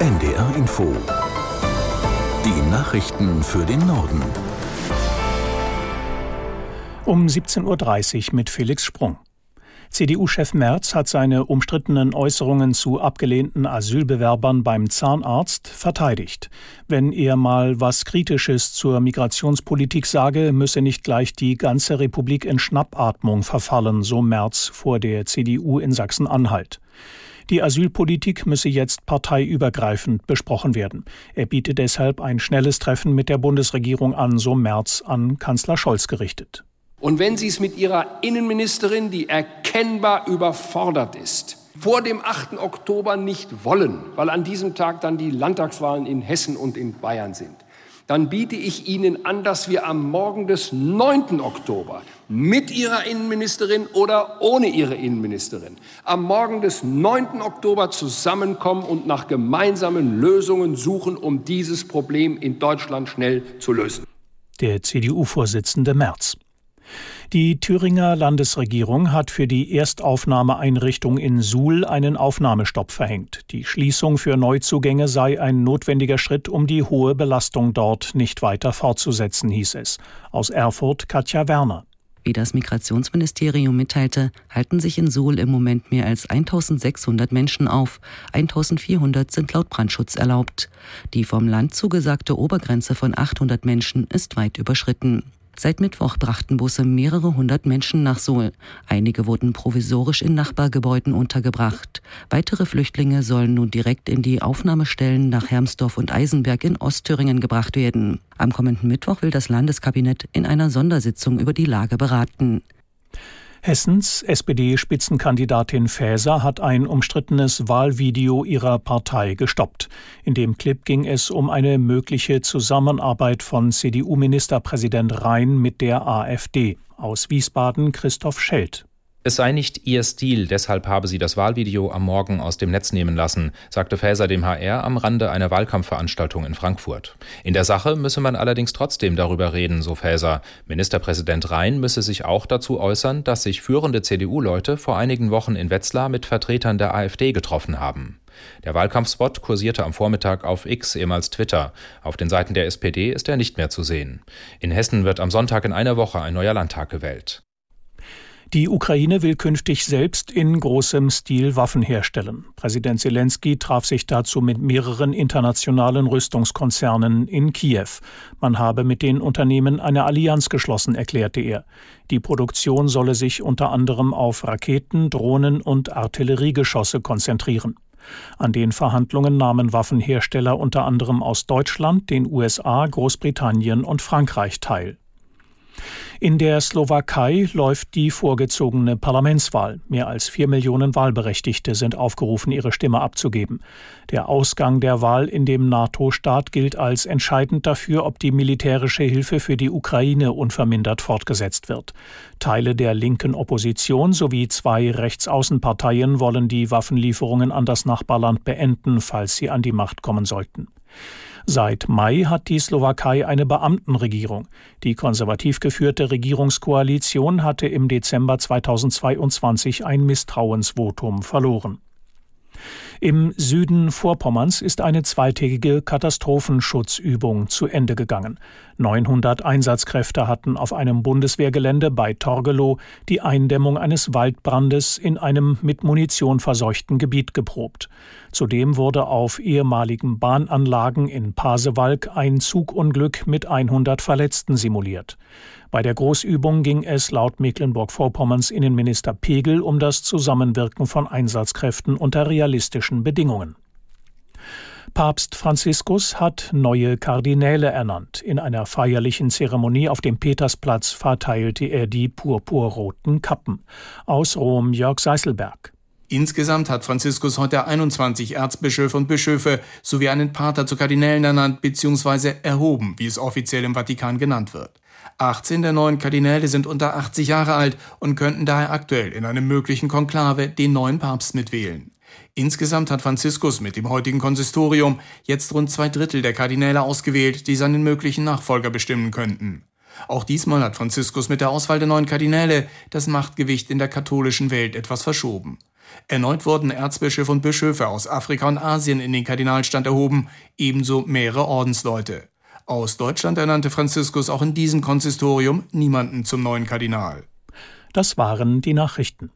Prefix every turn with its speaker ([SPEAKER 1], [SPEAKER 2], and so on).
[SPEAKER 1] NDR Info. Die Nachrichten für den Norden.
[SPEAKER 2] Um 17.30 Uhr mit Felix Sprung. CDU-Chef Merz hat seine umstrittenen Äußerungen zu abgelehnten Asylbewerbern beim Zahnarzt verteidigt. Wenn er mal was Kritisches zur Migrationspolitik sage, müsse nicht gleich die ganze Republik in Schnappatmung verfallen, so Merz vor der CDU in Sachsen-Anhalt. Die Asylpolitik müsse jetzt parteiübergreifend besprochen werden. Er bietet deshalb ein schnelles Treffen mit der Bundesregierung an, so Merz an Kanzler Scholz gerichtet.
[SPEAKER 3] Und wenn Sie es mit Ihrer Innenministerin, die erkennbar überfordert ist, vor dem 8. Oktober nicht wollen, weil an diesem Tag dann die Landtagswahlen in Hessen und in Bayern sind, dann biete ich Ihnen an, dass wir am Morgen des 9. Oktober mit Ihrer Innenministerin oder ohne Ihre Innenministerin am Morgen des 9. Oktober zusammenkommen und nach gemeinsamen Lösungen suchen, um dieses Problem in Deutschland schnell zu lösen.
[SPEAKER 2] Der CDU-Vorsitzende Merz. Die Thüringer Landesregierung hat für die Erstaufnahmeeinrichtung in Suhl einen Aufnahmestopp verhängt. Die Schließung für Neuzugänge sei ein notwendiger Schritt, um die hohe Belastung dort nicht weiter fortzusetzen, hieß es. Aus Erfurt Katja Werner.
[SPEAKER 4] Wie das Migrationsministerium mitteilte, halten sich in Suhl im Moment mehr als 1600 Menschen auf. 1400 sind laut Brandschutz erlaubt. Die vom Land zugesagte Obergrenze von 800 Menschen ist weit überschritten. Seit Mittwoch brachten Busse mehrere hundert Menschen nach Suhl. Einige wurden provisorisch in Nachbargebäuden untergebracht. Weitere Flüchtlinge sollen nun direkt in die Aufnahmestellen nach Hermsdorf und Eisenberg in Ostthüringen gebracht werden. Am kommenden Mittwoch will das Landeskabinett in einer Sondersitzung über die Lage beraten.
[SPEAKER 2] Hessens SPD-Spitzenkandidatin Faeser hat ein umstrittenes Wahlvideo ihrer Partei gestoppt. In dem Clip ging es um eine mögliche Zusammenarbeit von CDU-Ministerpräsident Rhein mit der AfD. Aus Wiesbaden Christoph Schelt.
[SPEAKER 5] Es sei nicht ihr Stil, deshalb habe sie das Wahlvideo am Morgen aus dem Netz nehmen lassen, sagte Faeser dem HR am Rande einer Wahlkampfveranstaltung in Frankfurt. In der Sache müsse man allerdings trotzdem darüber reden, so Faeser. Ministerpräsident Rhein müsse sich auch dazu äußern, dass sich führende CDU-Leute vor einigen Wochen in Wetzlar mit Vertretern der AfD getroffen haben. Der Wahlkampfspot kursierte am Vormittag auf X, ehemals Twitter. Auf den Seiten der SPD ist er nicht mehr zu sehen. In Hessen wird am Sonntag in einer Woche ein neuer Landtag gewählt.
[SPEAKER 2] Die Ukraine will künftig selbst in großem Stil Waffen herstellen. Präsident Zelensky traf sich dazu mit mehreren internationalen Rüstungskonzernen in Kiew. Man habe mit den Unternehmen eine Allianz geschlossen, erklärte er. Die Produktion solle sich unter anderem auf Raketen, Drohnen und Artilleriegeschosse konzentrieren. An den Verhandlungen nahmen Waffenhersteller unter anderem aus Deutschland, den USA, Großbritannien und Frankreich teil. In der Slowakei läuft die vorgezogene Parlamentswahl. Mehr als vier Millionen Wahlberechtigte sind aufgerufen, ihre Stimme abzugeben. Der Ausgang der Wahl in dem NATO-Staat gilt als entscheidend dafür, ob die militärische Hilfe für die Ukraine unvermindert fortgesetzt wird. Teile der linken Opposition sowie zwei Rechtsaußenparteien wollen die Waffenlieferungen an das Nachbarland beenden, falls sie an die Macht kommen sollten. Seit Mai hat die Slowakei eine Beamtenregierung. Die konservativ geführte Regierungskoalition hatte im Dezember 2022 ein Misstrauensvotum verloren. Im Süden Vorpommerns ist eine zweitägige Katastrophenschutzübung zu Ende gegangen. 900 Einsatzkräfte hatten auf einem Bundeswehrgelände bei Torgelow die Eindämmung eines Waldbrandes in einem mit Munition verseuchten Gebiet geprobt. Zudem wurde auf ehemaligen Bahnanlagen in Pasewalk ein Zugunglück mit 100 Verletzten simuliert. Bei der Großübung ging es laut Mecklenburg-Vorpommerns Innenminister Pegel um das Zusammenwirken von Einsatzkräften unter realistischen Bedingungen. Papst Franziskus hat neue Kardinäle ernannt. In einer feierlichen Zeremonie auf dem Petersplatz verteilte er die purpurroten Kappen. Aus Rom Jörg Seißelberg.
[SPEAKER 6] Insgesamt hat Franziskus heute 21 Erzbischöfe und Bischöfe sowie einen Pater zu Kardinälen ernannt bzw. erhoben, wie es offiziell im Vatikan genannt wird. 18 der neuen Kardinäle sind unter 80 Jahre alt und könnten daher aktuell in einem möglichen Konklave den neuen Papst mitwählen. Insgesamt hat Franziskus mit dem heutigen Konsistorium jetzt rund zwei Drittel der Kardinäle ausgewählt, die seinen möglichen Nachfolger bestimmen könnten. Auch diesmal hat Franziskus mit der Auswahl der neuen Kardinäle das Machtgewicht in der katholischen Welt etwas verschoben. Erneut wurden Erzbischöfe und Bischöfe aus Afrika und Asien in den Kardinalstand erhoben, ebenso mehrere Ordensleute. Aus Deutschland ernannte Franziskus auch in diesem Konsistorium niemanden zum neuen Kardinal.
[SPEAKER 2] Das waren die Nachrichten.